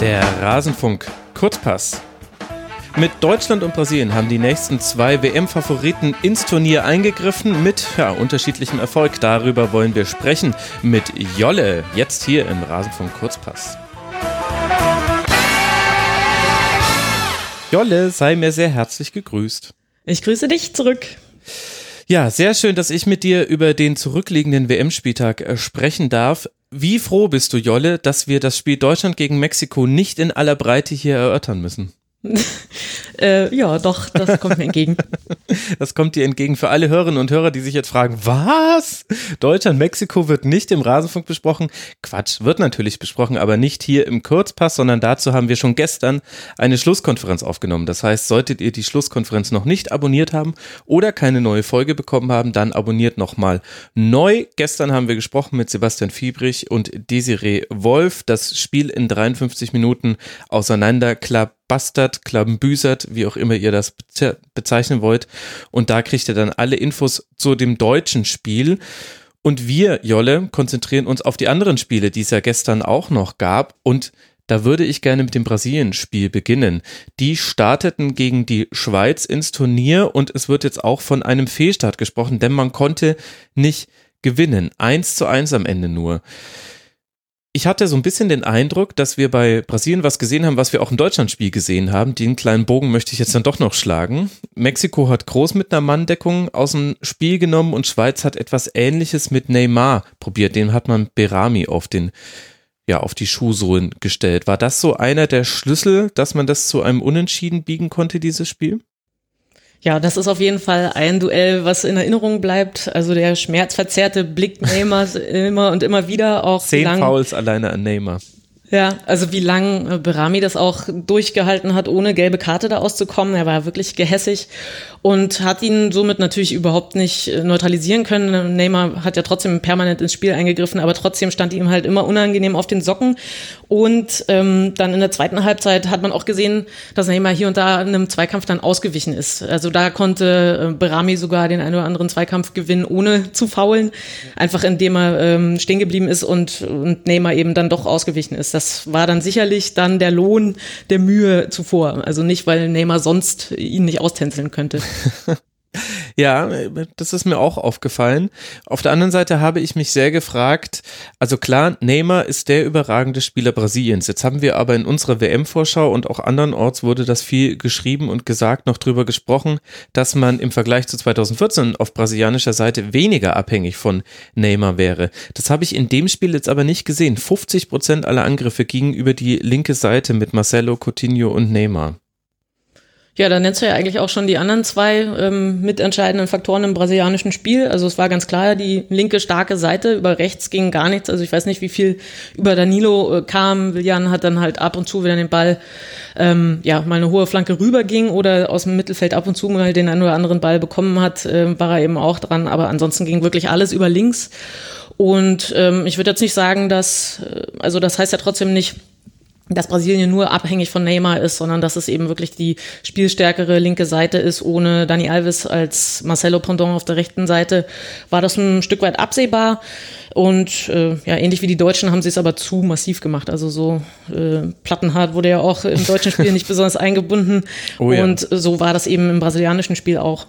Der Rasenfunk Kurzpass. Mit Deutschland und Brasilien haben die nächsten zwei WM-Favoriten ins Turnier eingegriffen mit ja, unterschiedlichem Erfolg. Darüber wollen wir sprechen mit Jolle, jetzt hier im Rasenfunk Kurzpass. Jolle, sei mir sehr herzlich gegrüßt. Ich grüße dich zurück. Ja, sehr schön, dass ich mit dir über den zurückliegenden WM-Spieltag äh, sprechen darf. Wie froh bist du, Jolle, dass wir das Spiel Deutschland gegen Mexiko nicht in aller Breite hier erörtern müssen? Äh, ja, doch, das kommt mir entgegen. das kommt dir entgegen für alle Hörerinnen und Hörer, die sich jetzt fragen, was? Deutschland, Mexiko wird nicht im Rasenfunk besprochen? Quatsch, wird natürlich besprochen, aber nicht hier im Kurzpass, sondern dazu haben wir schon gestern eine Schlusskonferenz aufgenommen. Das heißt, solltet ihr die Schlusskonferenz noch nicht abonniert haben oder keine neue Folge bekommen haben, dann abonniert nochmal neu. Gestern haben wir gesprochen mit Sebastian Fiebrich und Desiree Wolf. Das Spiel in 53 Minuten auseinanderklappt bastard, klabüsert, wie auch immer ihr das bezeichnen wollt. Und da kriegt ihr dann alle Infos zu dem deutschen Spiel. Und wir, Jolle, konzentrieren uns auf die anderen Spiele, die es ja gestern auch noch gab. Und da würde ich gerne mit dem Brasilien-Spiel beginnen. Die starteten gegen die Schweiz ins Turnier und es wird jetzt auch von einem Fehlstart gesprochen, denn man konnte nicht gewinnen. Eins zu eins am Ende nur ich hatte so ein bisschen den Eindruck, dass wir bei Brasilien was gesehen haben, was wir auch im Deutschlandspiel gesehen haben. Den kleinen Bogen möchte ich jetzt dann doch noch schlagen. Mexiko hat groß mit einer Manndeckung aus dem Spiel genommen und Schweiz hat etwas Ähnliches mit Neymar probiert. Den hat man Berami auf den ja, auf die Schuhsohlen gestellt. War das so einer der Schlüssel, dass man das zu einem Unentschieden biegen konnte, dieses Spiel? Ja, das ist auf jeden Fall ein Duell, was in Erinnerung bleibt. Also der schmerzverzerrte Blick Neymars immer und immer wieder auch. Zehn Fouls alleine an Neymar. Ja, also wie lang äh, Berami das auch durchgehalten hat, ohne gelbe Karte da auszukommen. Er war wirklich gehässig und hat ihn somit natürlich überhaupt nicht äh, neutralisieren können. Neymar hat ja trotzdem permanent ins Spiel eingegriffen, aber trotzdem stand ihm halt immer unangenehm auf den Socken. Und ähm, dann in der zweiten Halbzeit hat man auch gesehen, dass Neymar hier und da in einem Zweikampf dann ausgewichen ist. Also da konnte äh, Berami sogar den einen oder anderen Zweikampf gewinnen, ohne zu faulen, einfach indem er ähm, stehen geblieben ist und, und Neymar eben dann doch ausgewichen ist das war dann sicherlich dann der Lohn der Mühe zuvor. Also nicht, weil Neymar sonst ihn nicht austänzeln könnte. Ja, das ist mir auch aufgefallen. Auf der anderen Seite habe ich mich sehr gefragt, also klar, Neymar ist der überragende Spieler Brasiliens. Jetzt haben wir aber in unserer WM-Vorschau und auch andernorts wurde das viel geschrieben und gesagt, noch drüber gesprochen, dass man im Vergleich zu 2014 auf brasilianischer Seite weniger abhängig von Neymar wäre. Das habe ich in dem Spiel jetzt aber nicht gesehen. 50 Prozent aller Angriffe gingen über die linke Seite mit Marcelo, Coutinho und Neymar. Ja, da nennst du ja eigentlich auch schon die anderen zwei ähm, mitentscheidenden Faktoren im brasilianischen Spiel. Also es war ganz klar, die linke starke Seite, über rechts ging gar nichts. Also ich weiß nicht, wie viel über Danilo äh, kam. Willian hat dann halt ab und zu, wenn er den Ball ähm, ja mal eine hohe Flanke rüberging oder aus dem Mittelfeld ab und zu mal den einen oder anderen Ball bekommen hat, äh, war er eben auch dran. Aber ansonsten ging wirklich alles über links. Und ähm, ich würde jetzt nicht sagen, dass, äh, also das heißt ja trotzdem nicht, dass Brasilien nur abhängig von Neymar ist, sondern dass es eben wirklich die spielstärkere linke Seite ist. Ohne Dani Alves als Marcelo Pondon auf der rechten Seite war das ein Stück weit absehbar. Und äh, ja, ähnlich wie die Deutschen haben sie es aber zu massiv gemacht. Also so äh, Plattenhart wurde ja auch im deutschen Spiel nicht besonders eingebunden. Oh ja. Und so war das eben im brasilianischen Spiel auch.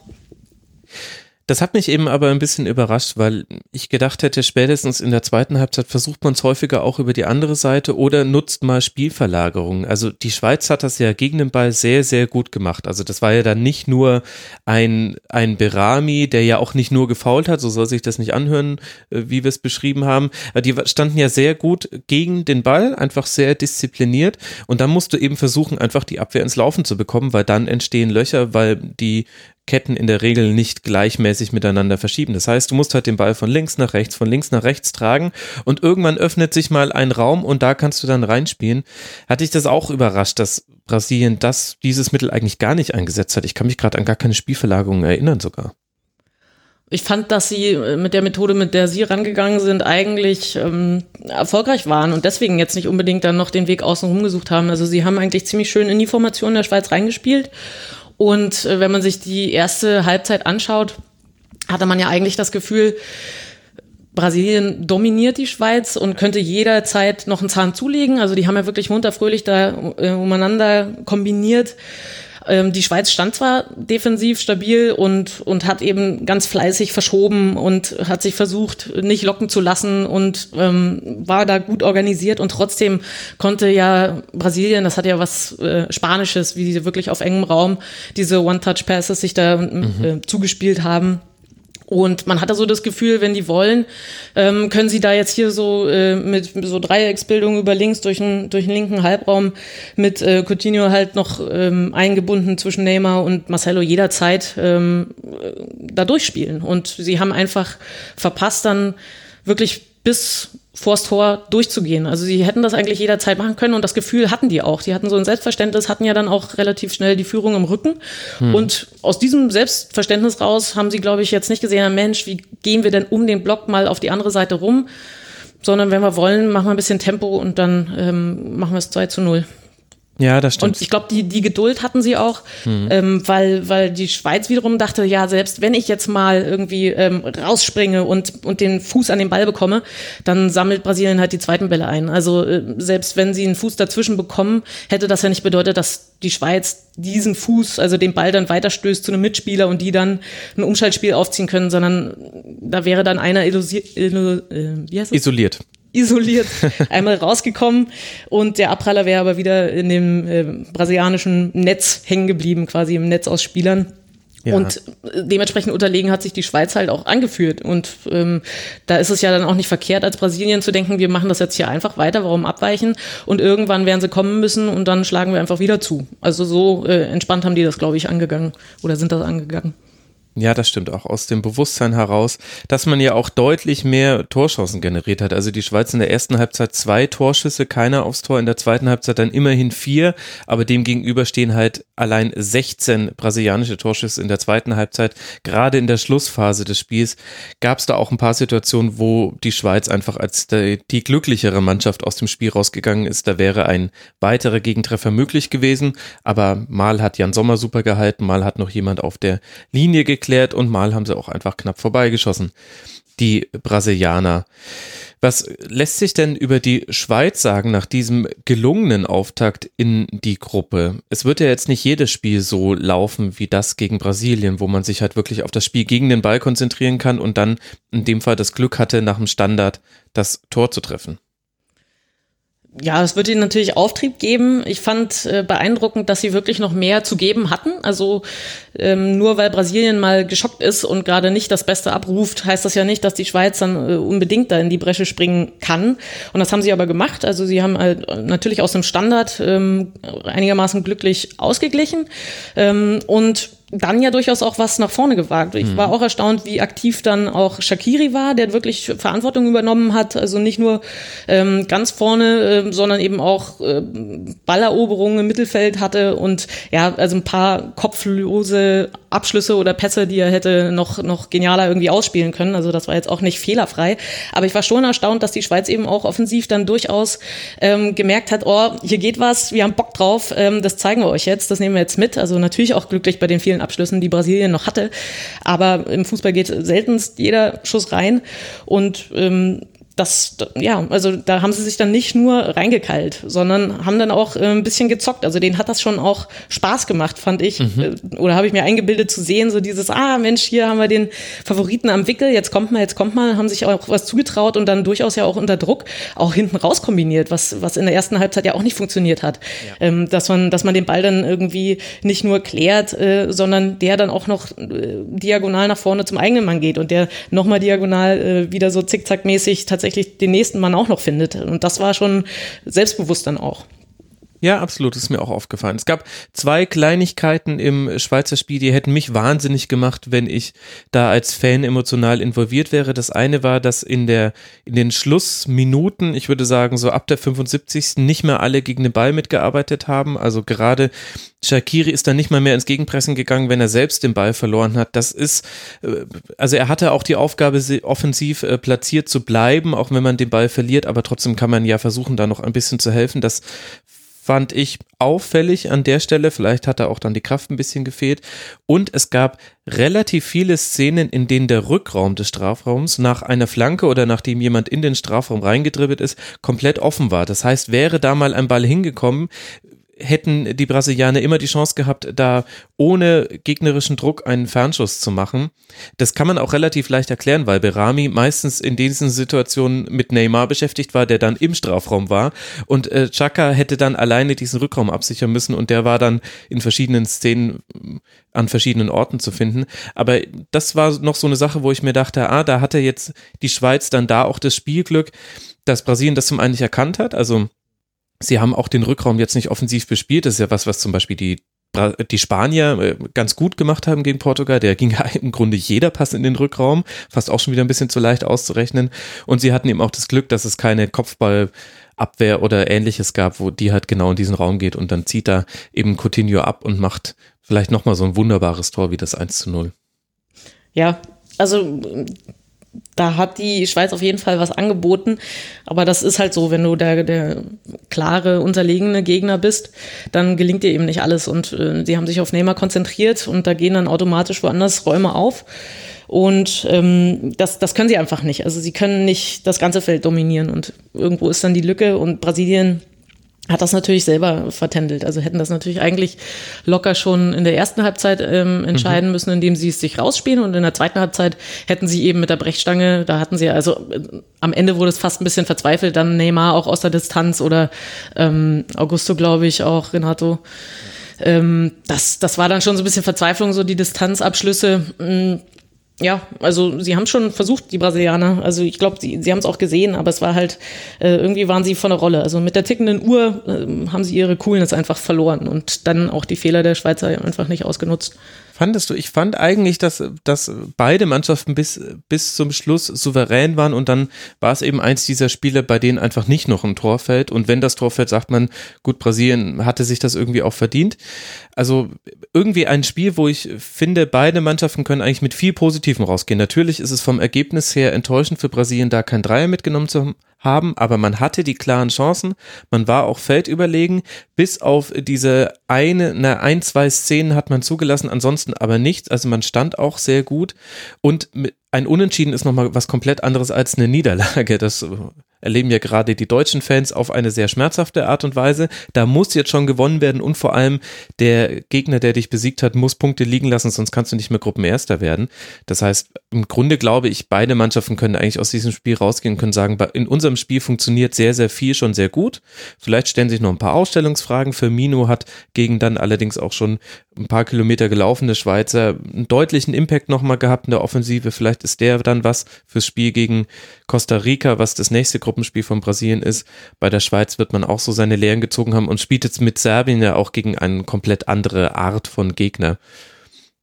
Das hat mich eben aber ein bisschen überrascht, weil ich gedacht hätte, spätestens in der zweiten Halbzeit versucht man es häufiger auch über die andere Seite oder nutzt mal Spielverlagerungen. Also die Schweiz hat das ja gegen den Ball sehr, sehr gut gemacht. Also das war ja dann nicht nur ein, ein Berami, der ja auch nicht nur gefault hat, so soll sich das nicht anhören, äh, wie wir es beschrieben haben. Die standen ja sehr gut gegen den Ball, einfach sehr diszipliniert. Und dann musst du eben versuchen, einfach die Abwehr ins Laufen zu bekommen, weil dann entstehen Löcher, weil die Ketten in der Regel nicht gleichmäßig miteinander verschieben. Das heißt, du musst halt den Ball von links nach rechts, von links nach rechts tragen und irgendwann öffnet sich mal ein Raum und da kannst du dann reinspielen. Hatte ich das auch überrascht, dass Brasilien das, dieses Mittel eigentlich gar nicht eingesetzt hat. Ich kann mich gerade an gar keine Spielverlagerungen erinnern sogar. Ich fand, dass sie mit der Methode, mit der sie rangegangen sind, eigentlich ähm, erfolgreich waren und deswegen jetzt nicht unbedingt dann noch den Weg außenrum gesucht haben. Also sie haben eigentlich ziemlich schön in die Formation der Schweiz reingespielt und äh, wenn man sich die erste Halbzeit anschaut, hatte man ja eigentlich das Gefühl, Brasilien dominiert die Schweiz und könnte jederzeit noch einen Zahn zulegen. Also die haben ja wirklich munter fröhlich da äh, umeinander kombiniert. Ähm, die Schweiz stand zwar defensiv stabil und, und hat eben ganz fleißig verschoben und hat sich versucht, nicht locken zu lassen und ähm, war da gut organisiert und trotzdem konnte ja Brasilien, das hat ja was äh, Spanisches, wie sie wirklich auf engem Raum diese One-Touch-Passes sich da mhm. äh, zugespielt haben und man hatte so das Gefühl, wenn die wollen, ähm, können sie da jetzt hier so äh, mit so Dreiecksbildung über links durch den durch linken Halbraum mit äh, Coutinho halt noch ähm, eingebunden zwischen Neymar und Marcelo jederzeit ähm, äh, da durchspielen. Und sie haben einfach verpasst dann wirklich bis vors Tor durchzugehen. Also sie hätten das eigentlich jederzeit machen können und das Gefühl hatten die auch. Die hatten so ein Selbstverständnis, hatten ja dann auch relativ schnell die Führung im Rücken. Hm. Und aus diesem Selbstverständnis raus haben sie, glaube ich, jetzt nicht gesehen, Mensch, wie gehen wir denn um den Block mal auf die andere Seite rum? Sondern wenn wir wollen, machen wir ein bisschen Tempo und dann ähm, machen wir es 2 zu 0. Ja, das stimmt. Und ich glaube, die, die Geduld hatten sie auch, mhm. ähm, weil, weil die Schweiz wiederum dachte, ja, selbst wenn ich jetzt mal irgendwie ähm, rausspringe und, und den Fuß an den Ball bekomme, dann sammelt Brasilien halt die zweiten Bälle ein. Also äh, selbst wenn sie einen Fuß dazwischen bekommen, hätte das ja nicht bedeutet, dass die Schweiz diesen Fuß, also den Ball dann weiterstößt zu einem Mitspieler und die dann ein Umschaltspiel aufziehen können, sondern da wäre dann einer illusiert, illu, äh, isoliert isoliert einmal rausgekommen und der Abpraller wäre aber wieder in dem äh, brasilianischen Netz hängen geblieben, quasi im Netz aus Spielern. Ja. Und dementsprechend unterlegen hat sich die Schweiz halt auch angeführt. Und ähm, da ist es ja dann auch nicht verkehrt, als Brasilien zu denken, wir machen das jetzt hier einfach weiter, warum abweichen? Und irgendwann werden sie kommen müssen und dann schlagen wir einfach wieder zu. Also so äh, entspannt haben die das, glaube ich, angegangen oder sind das angegangen. Ja, das stimmt auch aus dem Bewusstsein heraus, dass man ja auch deutlich mehr Torschancen generiert hat. Also die Schweiz in der ersten Halbzeit zwei Torschüsse, keiner aufs Tor, in der zweiten Halbzeit dann immerhin vier, aber dem gegenüber stehen halt allein 16 brasilianische Torschüsse in der zweiten Halbzeit. Gerade in der Schlussphase des Spiels gab es da auch ein paar Situationen, wo die Schweiz einfach als die, die glücklichere Mannschaft aus dem Spiel rausgegangen ist. Da wäre ein weiterer Gegentreffer möglich gewesen, aber mal hat Jan Sommer super gehalten, mal hat noch jemand auf der Linie gekriegt geklärt und mal haben sie auch einfach knapp vorbeigeschossen. Die Brasilianer. Was lässt sich denn über die Schweiz sagen nach diesem gelungenen Auftakt in die Gruppe? Es wird ja jetzt nicht jedes Spiel so laufen wie das gegen Brasilien, wo man sich halt wirklich auf das Spiel gegen den Ball konzentrieren kann und dann in dem Fall das Glück hatte, nach dem Standard das Tor zu treffen ja, es wird ihnen natürlich Auftrieb geben. Ich fand äh, beeindruckend, dass sie wirklich noch mehr zu geben hatten. Also ähm, nur weil Brasilien mal geschockt ist und gerade nicht das Beste abruft, heißt das ja nicht, dass die Schweiz dann äh, unbedingt da in die Bresche springen kann. Und das haben sie aber gemacht. Also sie haben halt natürlich aus dem Standard ähm, einigermaßen glücklich ausgeglichen. Ähm, und dann ja durchaus auch was nach vorne gewagt. Ich mhm. war auch erstaunt, wie aktiv dann auch Shakiri war, der wirklich Verantwortung übernommen hat. Also nicht nur ähm, ganz vorne, äh, sondern eben auch äh, Balleroberungen im Mittelfeld hatte und ja, also ein paar kopflose Abschlüsse oder Pässe, die er hätte noch, noch genialer irgendwie ausspielen können. Also das war jetzt auch nicht fehlerfrei. Aber ich war schon erstaunt, dass die Schweiz eben auch offensiv dann durchaus ähm, gemerkt hat, oh, hier geht was, wir haben Bock drauf, ähm, das zeigen wir euch jetzt, das nehmen wir jetzt mit. Also natürlich auch glücklich bei den vielen Abschlüssen, die Brasilien noch hatte. Aber im Fußball geht seltenst jeder Schuss rein. Und ähm, das, ja, also da haben sie sich dann nicht nur reingekeilt, sondern haben dann auch äh, ein bisschen gezockt. Also denen hat das schon auch Spaß gemacht, fand ich. Mhm. Äh, oder habe ich mir eingebildet zu sehen, so dieses, ah Mensch, hier haben wir den Favoriten am Wickel, jetzt kommt mal, jetzt kommt mal, haben sich auch was zugetraut und dann durchaus ja auch unter Druck auch hinten raus kombiniert, was, was in der ersten Halbzeit ja auch nicht funktioniert hat. Ja. Ähm, dass man, dass man den Ball dann irgendwie nicht nur klärt, äh, sondern der dann auch noch äh, diagonal nach vorne zum eigenen Mann geht und der nochmal diagonal äh, wieder so zickzackmäßig tatsächlich tatsächlich den nächsten Mann auch noch findet. Und das war schon selbstbewusst dann auch. Ja, absolut, ist mir auch aufgefallen. Es gab zwei Kleinigkeiten im Schweizer Spiel, die hätten mich wahnsinnig gemacht, wenn ich da als Fan emotional involviert wäre. Das eine war, dass in der in den Schlussminuten, ich würde sagen so ab der 75. nicht mehr alle gegen den Ball mitgearbeitet haben. Also gerade Shakiri ist dann nicht mal mehr ins Gegenpressen gegangen, wenn er selbst den Ball verloren hat. Das ist, äh, also er hatte auch die Aufgabe, offensiv äh, platziert zu bleiben, auch wenn man den Ball verliert, aber trotzdem kann man ja versuchen, da noch ein bisschen zu helfen. Das fand ich auffällig an der Stelle. Vielleicht hat da auch dann die Kraft ein bisschen gefehlt. Und es gab relativ viele Szenen, in denen der Rückraum des Strafraums nach einer Flanke oder nachdem jemand in den Strafraum reingedribbelt ist, komplett offen war. Das heißt, wäre da mal ein Ball hingekommen, hätten die Brasilianer immer die Chance gehabt, da ohne gegnerischen Druck einen Fernschuss zu machen. Das kann man auch relativ leicht erklären, weil Berami meistens in diesen Situationen mit Neymar beschäftigt war, der dann im Strafraum war und äh, Chaka hätte dann alleine diesen Rückraum absichern müssen und der war dann in verschiedenen Szenen äh, an verschiedenen Orten zu finden. Aber das war noch so eine Sache, wo ich mir dachte, ah, da hatte jetzt die Schweiz dann da auch das Spielglück, dass Brasilien das zum einen nicht erkannt hat, also Sie haben auch den Rückraum jetzt nicht offensiv bespielt. Das ist ja was, was zum Beispiel die die Spanier äh, ganz gut gemacht haben gegen Portugal. Der ging ja im Grunde jeder Pass in den Rückraum, fast auch schon wieder ein bisschen zu leicht auszurechnen. Und sie hatten eben auch das Glück, dass es keine Kopfballabwehr oder ähnliches gab, wo die halt genau in diesen Raum geht und dann zieht da eben Coutinho ab und macht vielleicht nochmal so ein wunderbares Tor wie das 1 zu 0. Ja, also da hat die Schweiz auf jeden Fall was angeboten. Aber das ist halt so, wenn du der, der klare, unterlegene Gegner bist, dann gelingt dir eben nicht alles. Und äh, sie haben sich auf Neymar konzentriert und da gehen dann automatisch woanders Räume auf. Und ähm, das, das können sie einfach nicht. Also sie können nicht das ganze Feld dominieren. Und irgendwo ist dann die Lücke und Brasilien hat das natürlich selber vertändelt. Also hätten das natürlich eigentlich locker schon in der ersten Halbzeit ähm, entscheiden mhm. müssen, indem sie es sich rausspielen und in der zweiten Halbzeit hätten sie eben mit der Brechstange, da hatten sie also äh, am Ende wurde es fast ein bisschen verzweifelt, dann Neymar auch aus der Distanz oder ähm, Augusto, glaube ich, auch Renato. Ähm, das, das war dann schon so ein bisschen Verzweiflung, so die Distanzabschlüsse. Mh, mm, ja, also sie haben schon versucht, die Brasilianer. Also ich glaube, sie, sie haben es auch gesehen, aber es war halt, äh, irgendwie waren sie von der Rolle. Also mit der tickenden Uhr äh, haben sie ihre Coolness einfach verloren und dann auch die Fehler der Schweizer einfach nicht ausgenutzt. Fandest du? Ich fand eigentlich, dass, dass beide Mannschaften bis, bis zum Schluss souverän waren und dann war es eben eins dieser Spiele, bei denen einfach nicht noch ein Tor fällt. Und wenn das Tor fällt, sagt man, gut, Brasilien hatte sich das irgendwie auch verdient. Also irgendwie ein Spiel, wo ich finde, beide Mannschaften können eigentlich mit viel Positivem rausgehen. Natürlich ist es vom Ergebnis her enttäuschend für Brasilien, da kein Dreier mitgenommen zu haben haben, aber man hatte die klaren Chancen, man war auch feldüberlegen, bis auf diese eine, na, ein, zwei Szenen hat man zugelassen, ansonsten aber nichts, also man stand auch sehr gut. Und ein Unentschieden ist nochmal was komplett anderes als eine Niederlage, das erleben ja gerade die deutschen Fans auf eine sehr schmerzhafte Art und Weise. Da muss jetzt schon gewonnen werden und vor allem der Gegner, der dich besiegt hat, muss Punkte liegen lassen, sonst kannst du nicht mehr Gruppenerster werden. Das heißt, im Grunde glaube ich, beide Mannschaften können eigentlich aus diesem Spiel rausgehen und können sagen, in unserem Spiel funktioniert sehr, sehr viel schon sehr gut. Vielleicht stellen sich noch ein paar Ausstellungsfragen. Firmino hat gegen dann allerdings auch schon ein paar Kilometer gelaufene Schweizer einen deutlichen Impact nochmal gehabt in der Offensive. Vielleicht ist der dann was fürs Spiel gegen Costa Rica, was das nächste Gruppenspiel von Brasilien ist. Bei der Schweiz wird man auch so seine Lehren gezogen haben und spielt jetzt mit Serbien ja auch gegen eine komplett andere Art von Gegner.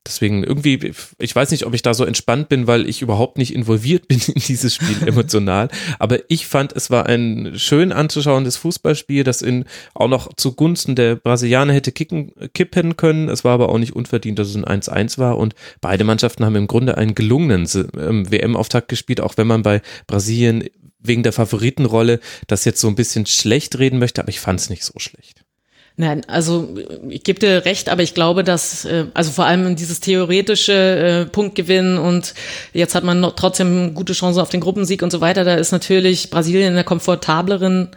Deswegen irgendwie, ich weiß nicht, ob ich da so entspannt bin, weil ich überhaupt nicht involviert bin in dieses Spiel emotional. Aber ich fand, es war ein schön anzuschauendes Fußballspiel, das in auch noch zugunsten der Brasilianer hätte kicken, kippen können. Es war aber auch nicht unverdient, dass es ein 1-1 war. Und beide Mannschaften haben im Grunde einen gelungenen ähm, WM-Auftakt gespielt, auch wenn man bei Brasilien wegen der Favoritenrolle das jetzt so ein bisschen schlecht reden möchte, aber ich fand es nicht so schlecht. Nein, also ich gebe dir recht, aber ich glaube, dass äh, also vor allem dieses theoretische äh, Punktgewinn und jetzt hat man noch trotzdem gute Chancen auf den Gruppensieg und so weiter. Da ist natürlich Brasilien in der komfortableren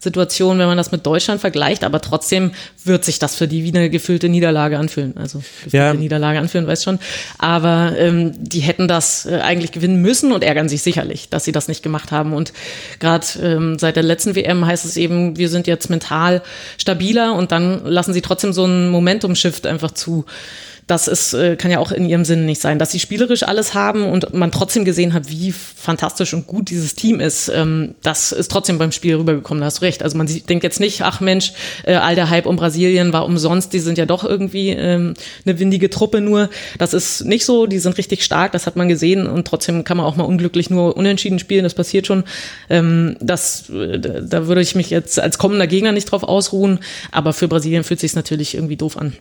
Situation, wenn man das mit Deutschland vergleicht, aber trotzdem wird sich das für die wie eine gefüllte Niederlage anfühlen. Also ja. Niederlage anfühlen, weiß schon. Aber ähm, die hätten das äh, eigentlich gewinnen müssen und ärgern sich sicherlich, dass sie das nicht gemacht haben. Und gerade ähm, seit der letzten WM heißt es eben, wir sind jetzt mental stabiler und dann lassen sie trotzdem so einen Momentum-Shift einfach zu das ist, äh, kann ja auch in ihrem Sinne nicht sein, dass sie spielerisch alles haben und man trotzdem gesehen hat, wie fantastisch und gut dieses Team ist. Ähm, das ist trotzdem beim Spiel rübergekommen, da hast du recht. Also man denkt jetzt nicht, ach Mensch, äh, all der Hype um Brasilien war umsonst, die sind ja doch irgendwie ähm, eine windige Truppe nur. Das ist nicht so, die sind richtig stark, das hat man gesehen und trotzdem kann man auch mal unglücklich nur unentschieden spielen, das passiert schon. Ähm, das, äh, da würde ich mich jetzt als kommender Gegner nicht drauf ausruhen, aber für Brasilien fühlt sich natürlich irgendwie doof an.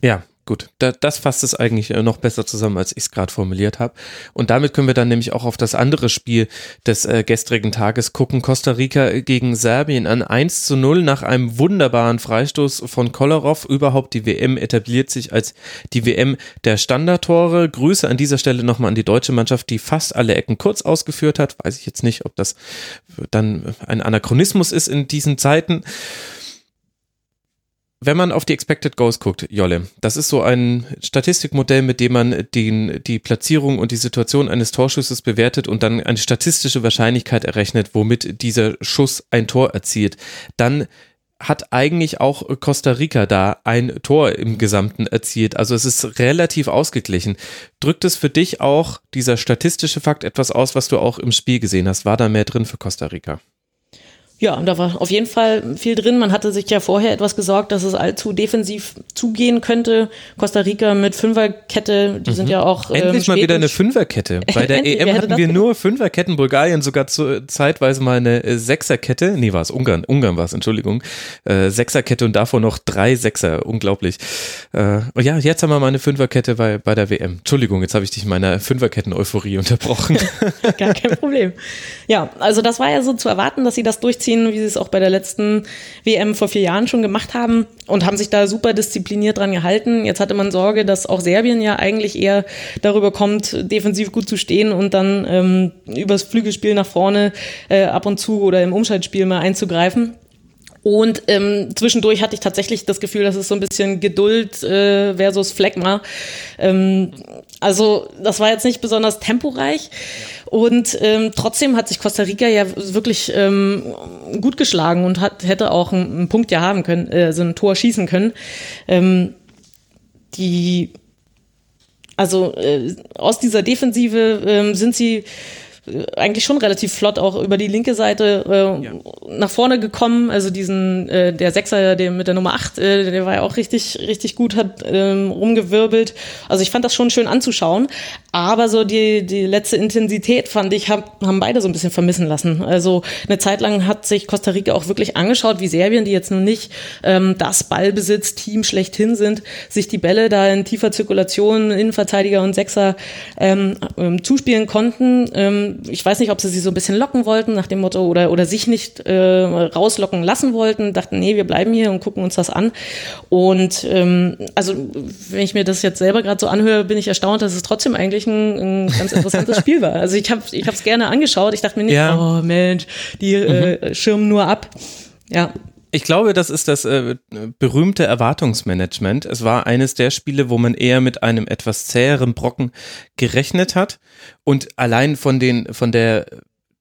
Ja, Gut, da, das fasst es eigentlich äh, noch besser zusammen, als ich es gerade formuliert habe. Und damit können wir dann nämlich auch auf das andere Spiel des äh, gestrigen Tages gucken. Costa Rica gegen Serbien an 1 zu 0 nach einem wunderbaren Freistoß von Kolarov. Überhaupt die WM etabliert sich als die WM der Standardtore. Grüße an dieser Stelle nochmal an die deutsche Mannschaft, die fast alle Ecken kurz ausgeführt hat. Weiß ich jetzt nicht, ob das dann ein Anachronismus ist in diesen Zeiten wenn man auf die Expected Goals guckt, Jolle, das ist so ein Statistikmodell, mit dem man den, die Platzierung und die Situation eines Torschusses bewertet und dann eine statistische Wahrscheinlichkeit errechnet, womit dieser Schuss ein Tor erzielt. Dann hat eigentlich auch Costa Rica da ein Tor im Gesamten erzielt. Also es ist relativ ausgeglichen. Drückt es für dich auch dieser statistische Fakt etwas aus, was du auch im Spiel gesehen hast? War da mehr drin für Costa Rica? Ja, da war auf jeden Fall viel drin. Man hatte sich ja vorher etwas gesorgt, dass es allzu defensiv zugehen könnte. Costa Rica mit Fünferkette, die mhm. sind ja auch. Ähm, Endlich mal wieder eine Fünferkette. Bei der EM hatten wir nur Fünferketten, Bulgarien sogar zu, zeitweise mal eine äh, Sechserkette. Nee, war es Ungarn. Ungarn war es, Entschuldigung. Äh, Sechserkette und davor noch drei Sechser. Unglaublich. Äh, ja, jetzt haben wir mal eine Fünferkette bei, bei der WM. Entschuldigung, jetzt habe ich dich in meiner Fünferketten-Euphorie unterbrochen. Gar kein Problem. Ja, also das war ja so zu erwarten, dass sie das durchziehen durchziehen, wie sie es auch bei der letzten WM vor vier Jahren schon gemacht haben und haben sich da super diszipliniert dran gehalten. Jetzt hatte man Sorge, dass auch Serbien ja eigentlich eher darüber kommt, defensiv gut zu stehen und dann ähm, übers Flügelspiel nach vorne äh, ab und zu oder im Umschaltspiel mal einzugreifen. Und ähm, zwischendurch hatte ich tatsächlich das Gefühl, dass es so ein bisschen Geduld äh, versus Phlegma. Ähm, also das war jetzt nicht besonders temporeich. Und ähm, trotzdem hat sich Costa Rica ja wirklich ähm, gut geschlagen und hat, hätte auch einen, einen Punkt ja haben können, äh, so ein Tor schießen können. Ähm, die also äh, aus dieser Defensive äh, sind sie eigentlich schon relativ flott auch über die linke Seite äh, ja. nach vorne gekommen. Also diesen, äh, der Sechser, der mit der Nummer 8, äh, der war ja auch richtig, richtig gut, hat ähm, rumgewirbelt. Also ich fand das schon schön anzuschauen. Aber so die, die letzte Intensität, fand ich, hab, haben beide so ein bisschen vermissen lassen. Also eine Zeit lang hat sich Costa Rica auch wirklich angeschaut, wie Serbien, die jetzt nun nicht ähm, das Ballbesitz-Team schlechthin sind, sich die Bälle da in tiefer Zirkulation, Innenverteidiger und Sechser ähm, ähm, zuspielen konnten. Ähm, ich weiß nicht, ob sie sie so ein bisschen locken wollten nach dem Motto oder, oder sich nicht äh, rauslocken lassen wollten, dachten, nee, wir bleiben hier und gucken uns das an. Und ähm, also, wenn ich mir das jetzt selber gerade so anhöre, bin ich erstaunt, dass es trotzdem eigentlich ein, ein ganz interessantes Spiel war. Also ich habe es ich gerne angeschaut. Ich dachte mir nicht, ja. oh Mensch, die äh, mhm. schirmen nur ab. Ja, ich glaube, das ist das äh, berühmte Erwartungsmanagement. Es war eines der Spiele, wo man eher mit einem etwas zäheren Brocken gerechnet hat und allein von den von der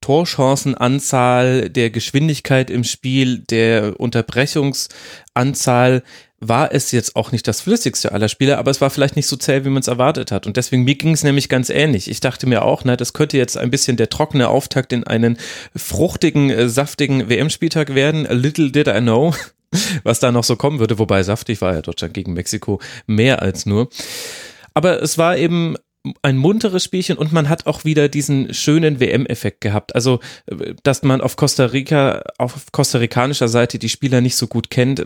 Torchancenanzahl, der Geschwindigkeit im Spiel, der Unterbrechungsanzahl war es jetzt auch nicht das flüssigste aller Spiele, aber es war vielleicht nicht so zäh, wie man es erwartet hat. Und deswegen, mir ging es nämlich ganz ähnlich. Ich dachte mir auch, na, das könnte jetzt ein bisschen der trockene Auftakt in einen fruchtigen, äh, saftigen WM-Spieltag werden. Little did I know, was da noch so kommen würde. Wobei saftig war ja Deutschland gegen Mexiko mehr als nur. Aber es war eben ein munteres Spielchen und man hat auch wieder diesen schönen WM-Effekt gehabt. Also, dass man auf Costa Rica, auf kostarikanischer Seite die Spieler nicht so gut kennt,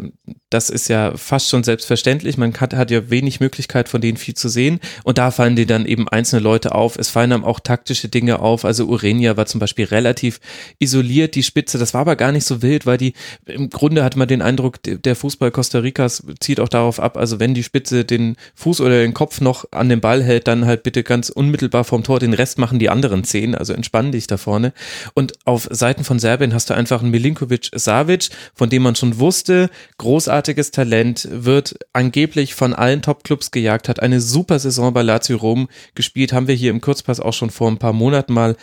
das ist ja fast schon selbstverständlich. Man hat, hat ja wenig Möglichkeit, von denen viel zu sehen. Und da fallen dir dann eben einzelne Leute auf. Es fallen dann auch taktische Dinge auf. Also Urenia war zum Beispiel relativ isoliert, die Spitze. Das war aber gar nicht so wild, weil die, im Grunde hat man den Eindruck, der Fußball Costa Ricas zieht auch darauf ab. Also wenn die Spitze den Fuß oder den Kopf noch an den Ball hält, dann halt bitte ganz unmittelbar vom Tor, den Rest machen die anderen zehn, also entspann dich da vorne. Und auf Seiten von Serbien hast du einfach einen Milinkovic Savic, von dem man schon wusste, großartiges Talent, wird angeblich von allen Topclubs gejagt, hat eine super Saison bei Lazio Rom gespielt, haben wir hier im Kurzpass auch schon vor ein paar Monaten mal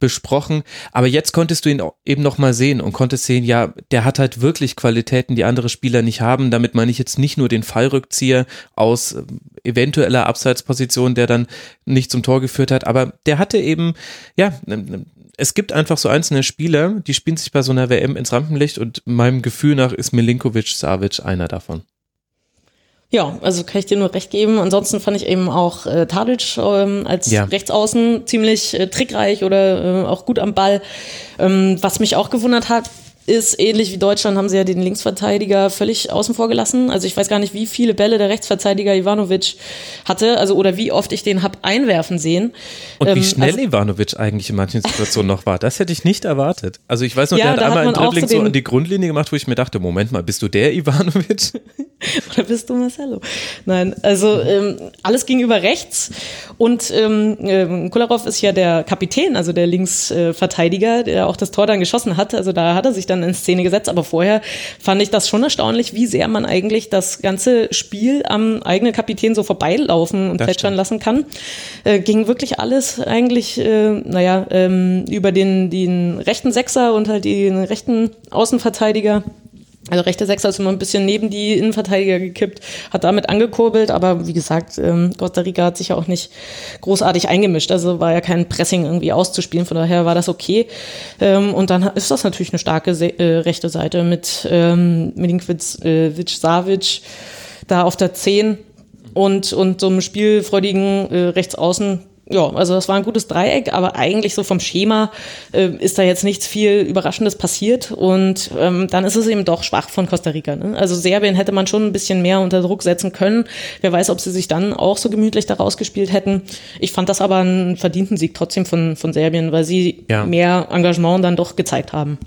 besprochen. Aber jetzt konntest du ihn eben noch mal sehen und konntest sehen, ja, der hat halt wirklich Qualitäten, die andere Spieler nicht haben. Damit meine ich jetzt nicht nur den Fallrückzieher aus äh, eventueller Abseitsposition, der dann nicht zum Tor geführt hat, aber der hatte eben, ja, es gibt einfach so einzelne Spieler, die spielen sich bei so einer WM ins Rampenlicht und meinem Gefühl nach ist Milinkovic Savic einer davon. Ja, also kann ich dir nur recht geben. Ansonsten fand ich eben auch äh, Tadic ähm, als ja. Rechtsaußen ziemlich äh, trickreich oder äh, auch gut am Ball. Ähm, was mich auch gewundert hat, ist ähnlich wie Deutschland, haben sie ja den Linksverteidiger völlig außen vor gelassen. Also ich weiß gar nicht, wie viele Bälle der Rechtsverteidiger Ivanovic hatte, also oder wie oft ich den hab einwerfen sehen. Und wie ähm, schnell also, Ivanovic eigentlich in manchen Situationen noch war, das hätte ich nicht erwartet. Also ich weiß noch, ja, der hat einmal einen Dribbling so, so an die Grundlinie gemacht, wo ich mir dachte, Moment mal, bist du der Ivanovic? oder bist du Marcelo? Nein, also ähm, alles ging über rechts und ähm, ähm, Kularov ist ja der Kapitän, also der Linksverteidiger, der auch das Tor dann geschossen hat. Also da hat er sich dann in Szene gesetzt. Aber vorher fand ich das schon erstaunlich, wie sehr man eigentlich das ganze Spiel am eigenen Kapitän so vorbeilaufen und plätschern lassen kann. Äh, ging wirklich alles eigentlich, äh, naja, ähm, über den, den rechten Sechser und halt den rechten Außenverteidiger. Also rechte Sechser ist immer ein bisschen neben die Innenverteidiger gekippt, hat damit angekurbelt, aber wie gesagt, ähm, Costa Rica hat sich ja auch nicht großartig eingemischt, also war ja kein Pressing irgendwie auszuspielen, von daher war das okay. Ähm, und dann ist das natürlich eine starke äh, rechte Seite mit ähm, Milinkovic äh, Savic da auf der 10 und, und so einem spielfreudigen äh, Rechtsaußen ja, also das war ein gutes Dreieck, aber eigentlich so vom Schema äh, ist da jetzt nichts viel Überraschendes passiert und ähm, dann ist es eben doch schwach von Costa Rica. Ne? Also Serbien hätte man schon ein bisschen mehr unter Druck setzen können. Wer weiß, ob sie sich dann auch so gemütlich daraus gespielt hätten. Ich fand das aber einen verdienten Sieg trotzdem von, von Serbien, weil sie ja. mehr Engagement dann doch gezeigt haben.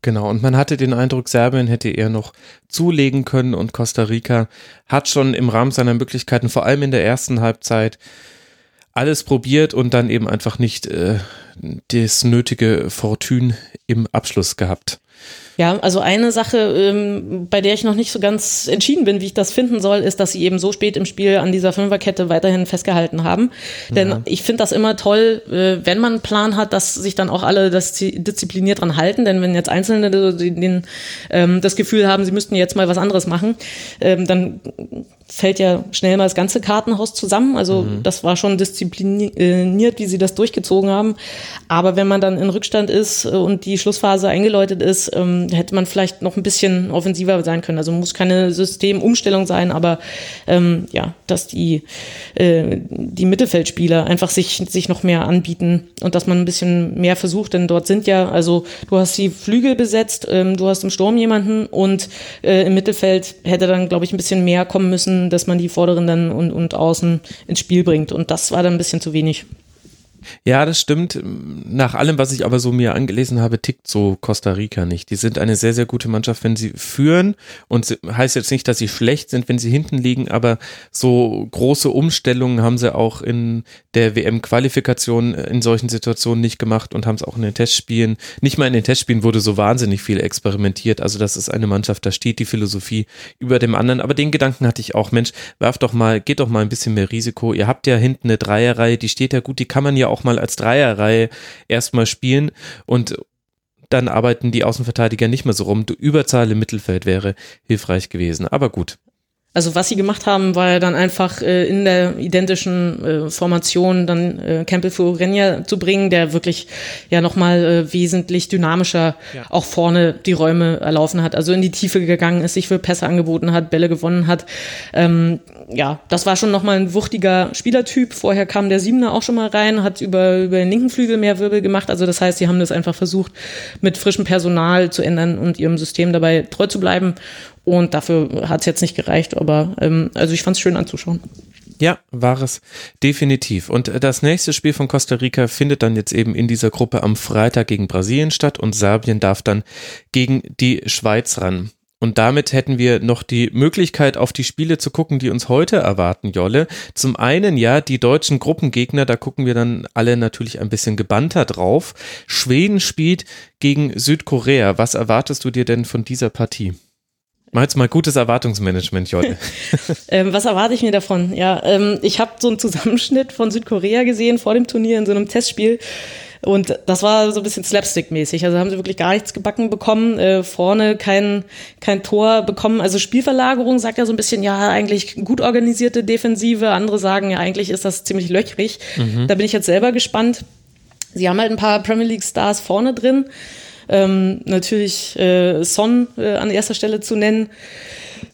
Genau, und man hatte den Eindruck, Serbien hätte eher noch zulegen können und Costa Rica hat schon im Rahmen seiner Möglichkeiten, vor allem in der ersten Halbzeit, alles probiert und dann eben einfach nicht äh, das nötige Fortune im Abschluss gehabt. Ja, also eine Sache, ähm, bei der ich noch nicht so ganz entschieden bin, wie ich das finden soll, ist, dass sie eben so spät im Spiel an dieser Fünferkette weiterhin festgehalten haben. Denn ja. ich finde das immer toll, äh, wenn man einen Plan hat, dass sich dann auch alle das diszipliniert dran halten. Denn wenn jetzt Einzelne den, den, ähm, das Gefühl haben, sie müssten jetzt mal was anderes machen, ähm, dann fällt ja schnell mal das ganze Kartenhaus zusammen. Also mhm. das war schon diszipliniert, wie sie das durchgezogen haben. Aber wenn man dann in Rückstand ist und die Schlussphase eingeläutet ist, ähm, hätte man vielleicht noch ein bisschen offensiver sein können. Also muss keine Systemumstellung sein, aber ähm, ja, dass die, äh, die Mittelfeldspieler einfach sich, sich noch mehr anbieten und dass man ein bisschen mehr versucht, denn dort sind ja, also du hast die Flügel besetzt, ähm, du hast im Sturm jemanden und äh, im Mittelfeld hätte dann, glaube ich, ein bisschen mehr kommen müssen, dass man die Vorderen dann und, und außen ins Spiel bringt. Und das war dann ein bisschen zu wenig. Ja, das stimmt. Nach allem, was ich aber so mir angelesen habe, tickt so Costa Rica nicht. Die sind eine sehr, sehr gute Mannschaft, wenn sie führen. Und heißt jetzt nicht, dass sie schlecht sind, wenn sie hinten liegen, aber so große Umstellungen haben sie auch in der WM-Qualifikation in solchen Situationen nicht gemacht und haben es auch in den Testspielen. Nicht mal in den Testspielen wurde so wahnsinnig viel experimentiert. Also das ist eine Mannschaft, da steht die Philosophie über dem anderen. Aber den Gedanken hatte ich auch, Mensch, werf doch mal, geht doch mal ein bisschen mehr Risiko. Ihr habt ja hinten eine Dreierreihe, die steht ja gut, die kann man ja auch mal als Dreierreihe erstmal spielen und dann arbeiten die Außenverteidiger nicht mehr so rum. Überzahl im Mittelfeld wäre hilfreich gewesen. Aber gut, also was sie gemacht haben, war ja dann einfach äh, in der identischen äh, Formation dann äh, Campbell für Urenja zu bringen, der wirklich ja nochmal äh, wesentlich dynamischer ja. auch vorne die Räume erlaufen hat, also in die Tiefe gegangen ist, sich für Pässe angeboten hat, Bälle gewonnen hat. Ähm, ja, das war schon nochmal ein wuchtiger Spielertyp. Vorher kam der Siebener auch schon mal rein, hat über, über den linken Flügel mehr Wirbel gemacht. Also das heißt, sie haben das einfach versucht, mit frischem Personal zu ändern und ihrem System dabei treu zu bleiben. Und dafür hat es jetzt nicht gereicht, aber ähm, also ich fand es schön anzuschauen. Ja, war es definitiv. Und das nächste Spiel von Costa Rica findet dann jetzt eben in dieser Gruppe am Freitag gegen Brasilien statt und Serbien darf dann gegen die Schweiz ran. Und damit hätten wir noch die Möglichkeit, auf die Spiele zu gucken, die uns heute erwarten, Jolle. Zum einen ja, die deutschen Gruppengegner, da gucken wir dann alle natürlich ein bisschen gebannter drauf. Schweden spielt gegen Südkorea. Was erwartest du dir denn von dieser Partie? Mach jetzt mal gutes Erwartungsmanagement, Jolle. ähm, was erwarte ich mir davon? Ja, ähm, ich habe so einen Zusammenschnitt von Südkorea gesehen vor dem Turnier in so einem Testspiel. Und das war so ein bisschen Slapstick-mäßig. Also haben sie wirklich gar nichts gebacken bekommen, äh, vorne kein, kein Tor bekommen. Also Spielverlagerung sagt ja so ein bisschen, ja, eigentlich gut organisierte Defensive. Andere sagen, ja, eigentlich ist das ziemlich löchrig. Mhm. Da bin ich jetzt selber gespannt. Sie haben halt ein paar Premier League Stars vorne drin. Ähm, natürlich äh, Son äh, an erster Stelle zu nennen.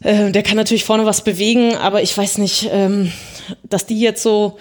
Äh, der kann natürlich vorne was bewegen, aber ich weiß nicht, ähm, dass die jetzt so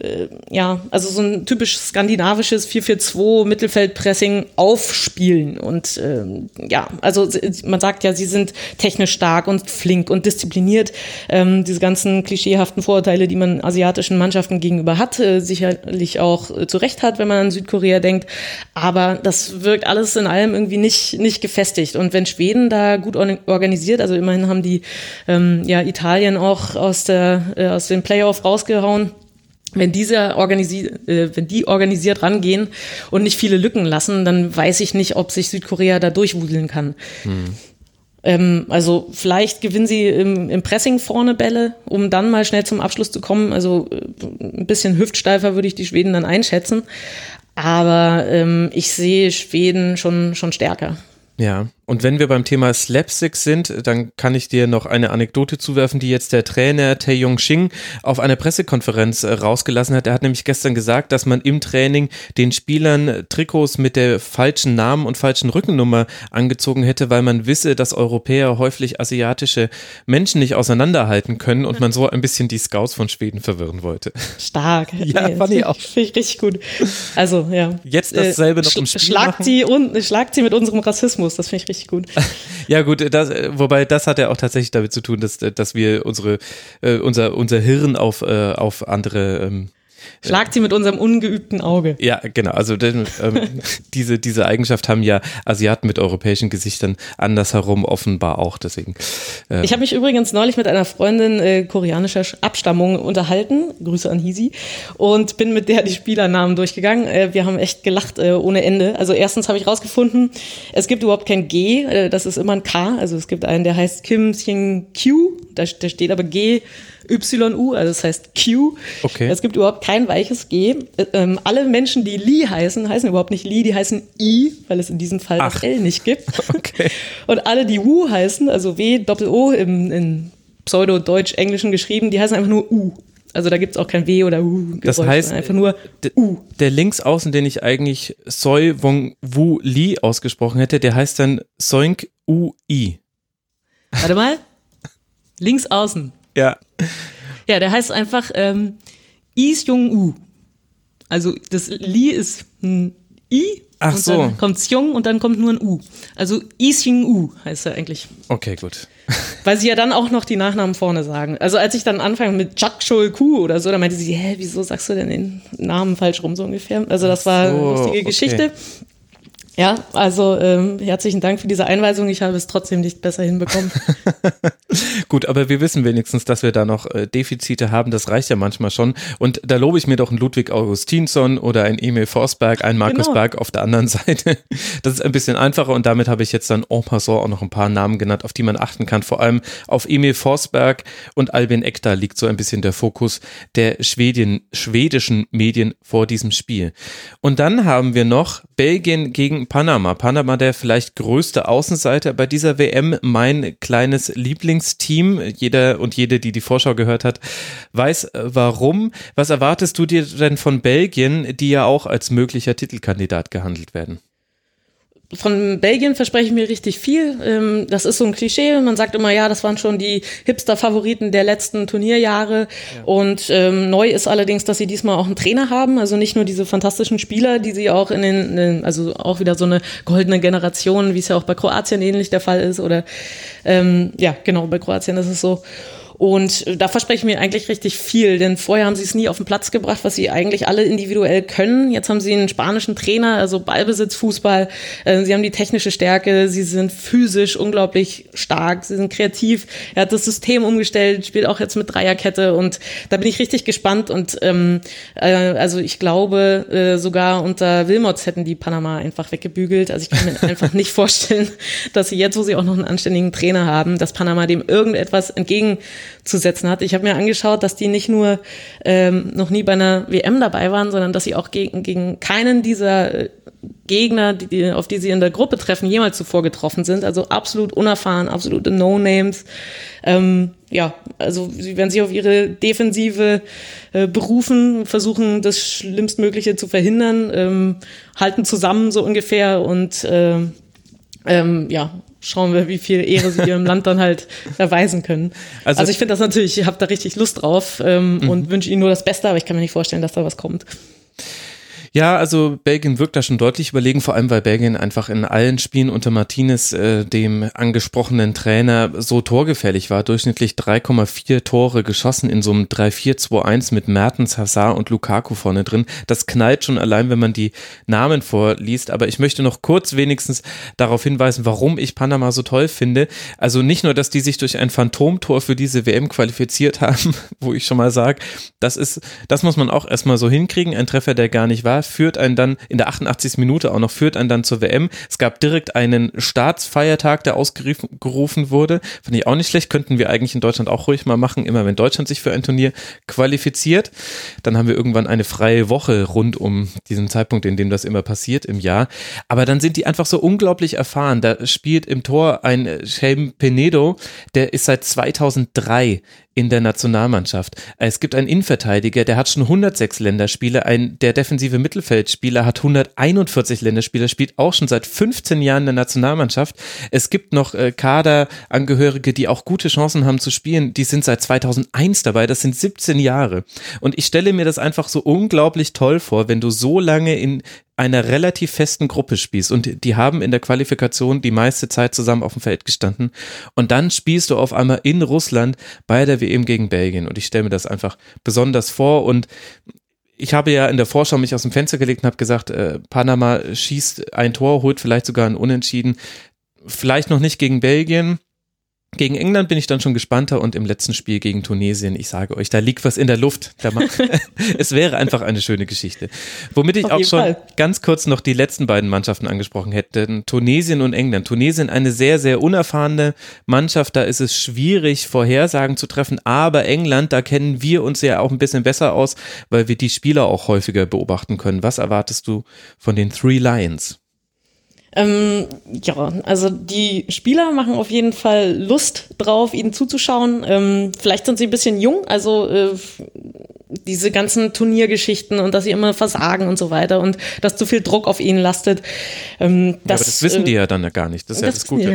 äh, ja, also so ein typisch skandinavisches 4-4-2 Mittelfeldpressing aufspielen. Und ähm, ja, also man sagt ja, sie sind technisch stark und flink und diszipliniert. Ähm, diese ganzen klischeehaften Vorurteile, die man asiatischen Mannschaften gegenüber hat, äh, sicherlich auch äh, zu Recht hat, wenn man an Südkorea denkt. Aber das wirkt alles in allem irgendwie nicht, nicht gefestigt. Und wenn Schweden da gut organisiert, also immerhin haben die ähm, ja Italien auch aus, der, äh, aus dem Playoff rausgehauen, wenn diese organisi äh, wenn die organisiert rangehen und nicht viele Lücken lassen, dann weiß ich nicht, ob sich Südkorea da durchwudeln kann. Hm. Ähm, also vielleicht gewinnen sie im, im, Pressing vorne Bälle, um dann mal schnell zum Abschluss zu kommen. Also äh, ein bisschen hüftsteifer würde ich die Schweden dann einschätzen. Aber ähm, ich sehe Schweden schon, schon stärker. Ja, und wenn wir beim Thema Slapstick sind, dann kann ich dir noch eine Anekdote zuwerfen, die jetzt der Trainer Tae Yong Shing auf einer Pressekonferenz äh, rausgelassen hat. Er hat nämlich gestern gesagt, dass man im Training den Spielern Trikots mit der falschen Namen und falschen Rückennummer angezogen hätte, weil man wisse, dass Europäer häufig asiatische Menschen nicht auseinanderhalten können und man so ein bisschen die Scouts von Schweden verwirren wollte. Stark. Ja, fand ich auch. Finde ich richtig gut. Also, ja. Jetzt dasselbe äh, noch im Spiel schlagt machen. Sie und, schlagt sie mit unserem Rassismus. Das finde ich richtig richtig gut. ja, gut, das, wobei das hat ja auch tatsächlich damit zu tun, dass, dass wir unsere, äh, unser, unser Hirn auf, äh, auf andere ähm, Schlagt sie mit unserem ungeübten Auge. Ja, genau. Also denn, ähm, diese, diese Eigenschaft haben ja Asiaten mit europäischen Gesichtern andersherum offenbar auch. Deswegen. Äh. Ich habe mich übrigens neulich mit einer Freundin äh, koreanischer Abstammung unterhalten. Grüße an Hisi. Und bin mit der die Spielernamen durchgegangen. Äh, wir haben echt gelacht äh, ohne Ende. Also erstens habe ich rausgefunden, es gibt überhaupt kein G. Äh, das ist immer ein K. Also es gibt einen, der heißt Kim Sing Q. Da, da steht aber G YU, also das heißt Q. Okay. Es gibt überhaupt kein weiches G. Ähm, alle Menschen, die Lee heißen, heißen überhaupt nicht Lee, die heißen I, weil es in diesem Fall Ach. das L nicht gibt. Okay. Und alle, die Wu heißen, also W, Doppel-O im, in Pseudo-Deutsch-Englischen geschrieben, die heißen einfach nur U. Also da gibt es auch kein W oder U. das heißt, einfach nur U. Der Linksaußen, den ich eigentlich Soi Wong Wu Li ausgesprochen hätte, der heißt dann Soink U I. Warte mal. Linksaußen. Ja. Ja, der heißt einfach ähm, Is Jung U. Also das Li ist ein I Ach und so. dann kommt Jung und dann kommt nur ein U. Also Is Jung U heißt er eigentlich. Okay, gut. Weil sie ja dann auch noch die Nachnamen vorne sagen. Also als ich dann anfange mit Chak Chul Ku oder so, dann meinte sie, hä, wieso sagst du denn den Namen falsch rum so ungefähr? Also das war so, eine lustige okay. Geschichte. Ja, also ähm, herzlichen Dank für diese Einweisung. Ich habe es trotzdem nicht besser hinbekommen. Gut, aber wir wissen wenigstens, dass wir da noch äh, Defizite haben. Das reicht ja manchmal schon. Und da lobe ich mir doch einen Ludwig Augustinsson oder einen Emil Forsberg, einen Markus genau. Berg auf der anderen Seite. Das ist ein bisschen einfacher und damit habe ich jetzt dann en passant auch noch ein paar Namen genannt, auf die man achten kann. Vor allem auf Emil Forsberg und Albin Ekdal liegt so ein bisschen der Fokus der Schwedien, schwedischen Medien vor diesem Spiel. Und dann haben wir noch Belgien gegen Panama. Panama der vielleicht größte Außenseiter bei dieser WM, mein kleines Lieblingsteam. Jeder und jede, die die Vorschau gehört hat, weiß äh, warum. Was erwartest du dir denn von Belgien, die ja auch als möglicher Titelkandidat gehandelt werden? Von Belgien verspreche ich mir richtig viel. Ähm, das ist so ein Klischee. Man sagt immer, ja, das waren schon die Hipster-Favoriten der letzten Turnierjahre. Ja. Und ähm, neu ist allerdings, dass sie diesmal auch einen Trainer haben. Also nicht nur diese fantastischen Spieler, die sie auch in den, also auch wieder so eine goldene Generation, wie es ja auch bei Kroatien ähnlich der Fall ist. Oder ähm, ja, genau, bei Kroatien ist es so. Und da verspreche ich mir eigentlich richtig viel, denn vorher haben sie es nie auf den Platz gebracht, was sie eigentlich alle individuell können. Jetzt haben sie einen spanischen Trainer, also Ballbesitz, Fußball. Äh, sie haben die technische Stärke, sie sind physisch unglaublich stark, sie sind kreativ. Er hat das System umgestellt, spielt auch jetzt mit Dreierkette und da bin ich richtig gespannt und ähm, äh, also ich glaube äh, sogar unter Wilmots hätten die Panama einfach weggebügelt. Also ich kann mir einfach nicht vorstellen, dass sie jetzt, wo sie auch noch einen anständigen Trainer haben, dass Panama dem irgendetwas entgegen zu setzen hat. Ich habe mir angeschaut, dass die nicht nur ähm, noch nie bei einer WM dabei waren, sondern dass sie auch gegen, gegen keinen dieser äh, Gegner, die, die, auf die sie in der Gruppe treffen, jemals zuvor getroffen sind. Also absolut unerfahren, absolute No-Names. Ähm, ja, also sie werden sich auf ihre Defensive äh, berufen, versuchen das Schlimmstmögliche zu verhindern, ähm, halten zusammen so ungefähr und äh, ähm, ja, schauen wir, wie viel Ehre sie ihrem Land dann halt erweisen können. Also, also ich finde das natürlich, ich habe da richtig Lust drauf ähm, mhm. und wünsche ihnen nur das Beste, aber ich kann mir nicht vorstellen, dass da was kommt. Ja, also Belgien wirkt da schon deutlich überlegen, vor allem weil Belgien einfach in allen Spielen unter Martinez, äh, dem angesprochenen Trainer, so torgefährlich war. Durchschnittlich 3,4 Tore geschossen in so einem 3-4-2-1 mit Mertens, Hazard und Lukaku vorne drin. Das knallt schon allein, wenn man die Namen vorliest. Aber ich möchte noch kurz wenigstens darauf hinweisen, warum ich Panama so toll finde. Also nicht nur, dass die sich durch ein Phantomtor für diese WM qualifiziert haben, wo ich schon mal sage, das ist, das muss man auch erstmal so hinkriegen. Ein Treffer, der gar nicht war führt einen dann in der 88. Minute auch noch, führt einen dann zur WM. Es gab direkt einen Staatsfeiertag, der ausgerufen wurde. Fand ich auch nicht schlecht, könnten wir eigentlich in Deutschland auch ruhig mal machen, immer wenn Deutschland sich für ein Turnier qualifiziert. Dann haben wir irgendwann eine freie Woche rund um diesen Zeitpunkt, in dem das immer passiert im Jahr. Aber dann sind die einfach so unglaublich erfahren. Da spielt im Tor ein Shelm Penedo, der ist seit 2003 in der Nationalmannschaft. Es gibt einen Innenverteidiger, der hat schon 106 Länderspiele, ein der defensive Mittelfeldspieler hat 141 Länderspiele, spielt auch schon seit 15 Jahren in der Nationalmannschaft. Es gibt noch äh, Kaderangehörige, die auch gute Chancen haben zu spielen, die sind seit 2001 dabei, das sind 17 Jahre. Und ich stelle mir das einfach so unglaublich toll vor, wenn du so lange in einer relativ festen Gruppe spielst. Und die haben in der Qualifikation die meiste Zeit zusammen auf dem Feld gestanden. Und dann spielst du auf einmal in Russland bei der WM gegen Belgien. Und ich stelle mir das einfach besonders vor. Und ich habe ja in der Vorschau mich aus dem Fenster gelegt und habe gesagt, äh, Panama schießt ein Tor, holt vielleicht sogar ein Unentschieden, vielleicht noch nicht gegen Belgien, gegen England bin ich dann schon gespannter und im letzten Spiel gegen Tunesien, ich sage euch, da liegt was in der Luft. es wäre einfach eine schöne Geschichte. Womit ich auch schon Fall. ganz kurz noch die letzten beiden Mannschaften angesprochen hätte, Tunesien und England. Tunesien eine sehr, sehr unerfahrene Mannschaft, da ist es schwierig, Vorhersagen zu treffen, aber England, da kennen wir uns ja auch ein bisschen besser aus, weil wir die Spieler auch häufiger beobachten können. Was erwartest du von den Three Lions? Ähm, ja, also die Spieler machen auf jeden Fall Lust drauf, ihnen zuzuschauen. Ähm, vielleicht sind sie ein bisschen jung, also äh, diese ganzen Turniergeschichten und dass sie immer versagen und so weiter und dass zu viel Druck auf ihnen lastet. Ähm, das, ja, aber das wissen die äh, ja dann ja gar nicht. Das ist das ja das Gute.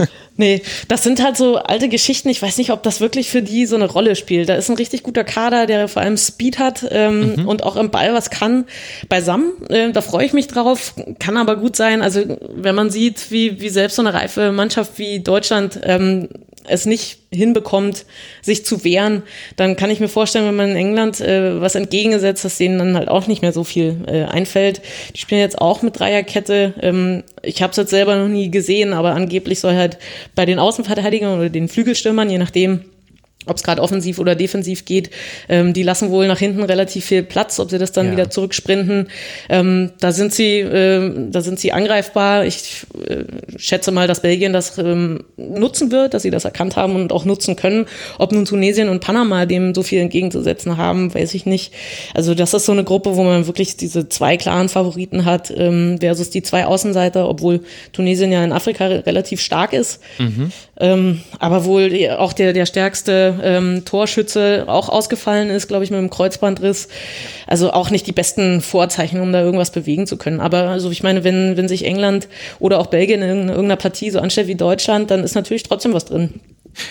Ja nee, das sind halt so alte Geschichten. Ich weiß nicht, ob das wirklich für die so eine Rolle spielt. Da ist ein richtig guter Kader, der vor allem Speed hat ähm, mhm. und auch im Ball was kann beisammen. Äh, da freue ich mich drauf. Kann aber gut sein. Also wenn man sieht, wie, wie selbst so eine reife Mannschaft wie Deutschland ähm, es nicht hinbekommt, sich zu wehren, dann kann ich mir vorstellen, wenn man in England äh, was entgegengesetzt, dass denen dann halt auch nicht mehr so viel äh, einfällt. Die spielen jetzt auch mit Dreierkette. Ähm, ich habe es jetzt selber noch nie gesehen, aber angeblich soll halt bei den Außenverteidigern oder den Flügelstürmern, je nachdem, ob es gerade offensiv oder defensiv geht. Ähm, die lassen wohl nach hinten relativ viel Platz, ob sie das dann ja. wieder zurücksprinten. Ähm, da sind sie, äh, da sind sie angreifbar. Ich äh, schätze mal, dass Belgien das ähm, nutzen wird, dass sie das erkannt haben und auch nutzen können. Ob nun Tunesien und Panama dem so viel entgegenzusetzen haben, weiß ich nicht. Also das ist so eine Gruppe, wo man wirklich diese zwei klaren Favoriten hat ähm, versus die zwei Außenseiter, obwohl Tunesien ja in Afrika relativ stark ist. Mhm. Ähm, aber wohl auch der der stärkste ähm, Torschütze auch ausgefallen ist, glaube ich, mit einem Kreuzbandriss. Also auch nicht die besten Vorzeichen, um da irgendwas bewegen zu können. Aber also ich meine, wenn, wenn sich England oder auch Belgien in irgendeiner Partie so anstellt wie Deutschland, dann ist natürlich trotzdem was drin.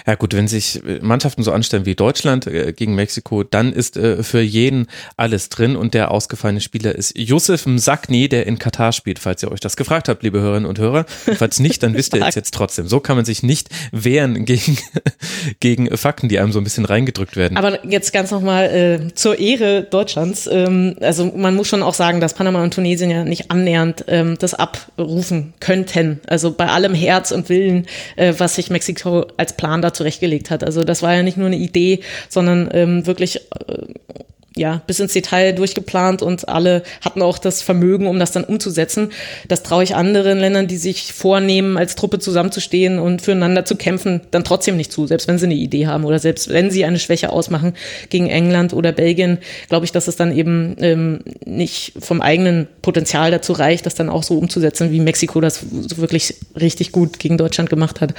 Ja gut, wenn sich Mannschaften so anstellen wie Deutschland äh, gegen Mexiko, dann ist äh, für jeden alles drin und der ausgefallene Spieler ist Yusuf Msakni, der in Katar spielt, falls ihr euch das gefragt habt, liebe Hörerinnen und Hörer. Falls nicht, dann wisst ihr es jetzt trotzdem. So kann man sich nicht wehren gegen, gegen Fakten, die einem so ein bisschen reingedrückt werden. Aber jetzt ganz nochmal äh, zur Ehre Deutschlands. Ähm, also man muss schon auch sagen, dass Panama und Tunesien ja nicht annähernd ähm, das abrufen könnten. Also bei allem Herz und Willen, äh, was sich Mexiko als Plan Plan da zurechtgelegt hat. Also das war ja nicht nur eine Idee, sondern ähm, wirklich äh, ja, bis ins Detail durchgeplant und alle hatten auch das Vermögen, um das dann umzusetzen. Das traue ich anderen Ländern, die sich vornehmen, als Truppe zusammenzustehen und füreinander zu kämpfen, dann trotzdem nicht zu, selbst wenn sie eine Idee haben oder selbst wenn sie eine Schwäche ausmachen gegen England oder Belgien, glaube ich, dass es dann eben ähm, nicht vom eigenen Potenzial dazu reicht, das dann auch so umzusetzen, wie Mexiko das wirklich richtig gut gegen Deutschland gemacht hat.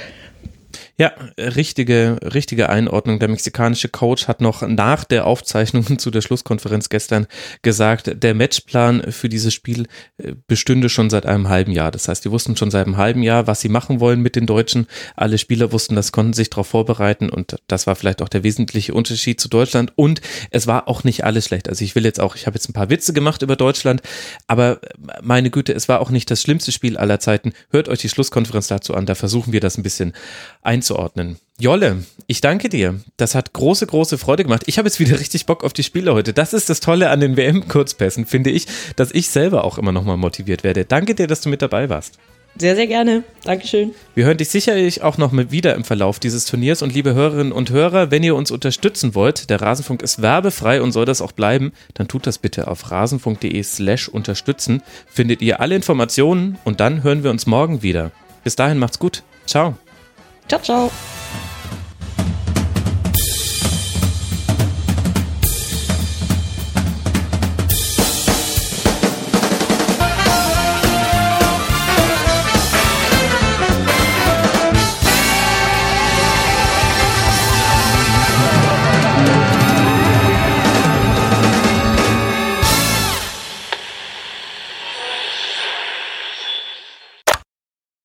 Ja, richtige, richtige Einordnung. Der mexikanische Coach hat noch nach der Aufzeichnung zu der Schlusskonferenz gestern gesagt, der Matchplan für dieses Spiel äh, bestünde schon seit einem halben Jahr. Das heißt, die wussten schon seit einem halben Jahr, was sie machen wollen mit den Deutschen. Alle Spieler wussten das, konnten sich darauf vorbereiten und das war vielleicht auch der wesentliche Unterschied zu Deutschland. Und es war auch nicht alles schlecht. Also ich will jetzt auch, ich habe jetzt ein paar Witze gemacht über Deutschland, aber meine Güte, es war auch nicht das schlimmste Spiel aller Zeiten. Hört euch die Schlusskonferenz dazu an, da versuchen wir das ein bisschen einzuordnen. Jolle, ich danke dir. Das hat große, große Freude gemacht. Ich habe jetzt wieder richtig Bock auf die Spiele heute. Das ist das Tolle an den WM-Kurzpässen, finde ich, dass ich selber auch immer nochmal motiviert werde. Danke dir, dass du mit dabei warst. Sehr, sehr gerne. Dankeschön. Wir hören dich sicherlich auch noch mal wieder im Verlauf dieses Turniers. Und liebe Hörerinnen und Hörer, wenn ihr uns unterstützen wollt, der Rasenfunk ist werbefrei und soll das auch bleiben, dann tut das bitte auf rasenfunk.de slash unterstützen. Findet ihr alle Informationen und dann hören wir uns morgen wieder. Bis dahin macht's gut. Ciao. Ciao, ciao.